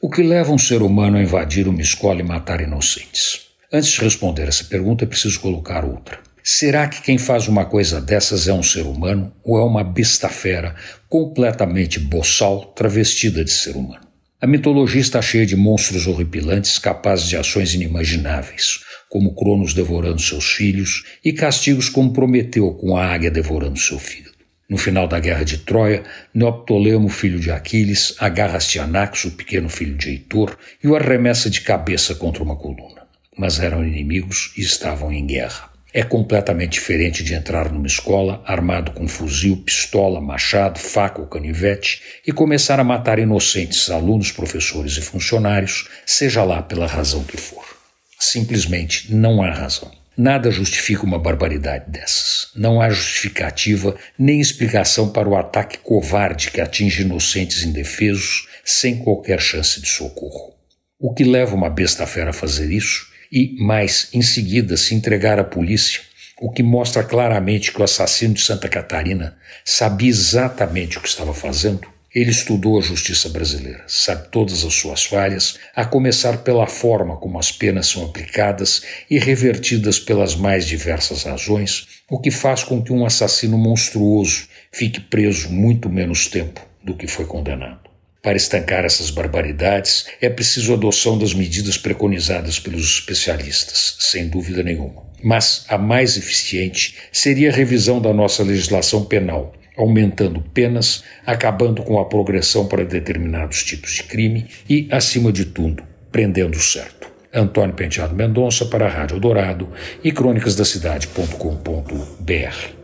O que leva um ser humano a invadir uma escola e matar inocentes? Antes de responder essa pergunta, é preciso colocar outra. Será que quem faz uma coisa dessas é um ser humano ou é uma besta fera completamente boçal, travestida de ser humano? A mitologia está cheia de monstros horripilantes capazes de ações inimagináveis, como Cronos devorando seus filhos e castigos como Prometeu com a águia devorando seu filho. No final da guerra de Troia, Neoptolemo, filho de Aquiles, agarra Astianax, o pequeno filho de Heitor, e o arremessa de cabeça contra uma coluna. Mas eram inimigos e estavam em guerra. É completamente diferente de entrar numa escola armado com fuzil, pistola, machado, faca ou canivete e começar a matar inocentes alunos, professores e funcionários, seja lá pela razão que for. Simplesmente não há razão. Nada justifica uma barbaridade dessas. Não há justificativa nem explicação para o ataque covarde que atinge inocentes indefesos sem qualquer chance de socorro. O que leva uma besta fera a fazer isso e, mais em seguida, se entregar à polícia, o que mostra claramente que o assassino de Santa Catarina sabia exatamente o que estava fazendo? Ele estudou a justiça brasileira, sabe todas as suas falhas, a começar pela forma como as penas são aplicadas e revertidas pelas mais diversas razões, o que faz com que um assassino monstruoso fique preso muito menos tempo do que foi condenado. Para estancar essas barbaridades, é preciso a adoção das medidas preconizadas pelos especialistas, sem dúvida nenhuma. Mas a mais eficiente seria a revisão da nossa legislação penal, aumentando penas, acabando com a progressão para determinados tipos de crime e, acima de tudo, prendendo certo. Antônio Penteado Mendonça para a Rádio Dourado e crônicasdacidade.com.br.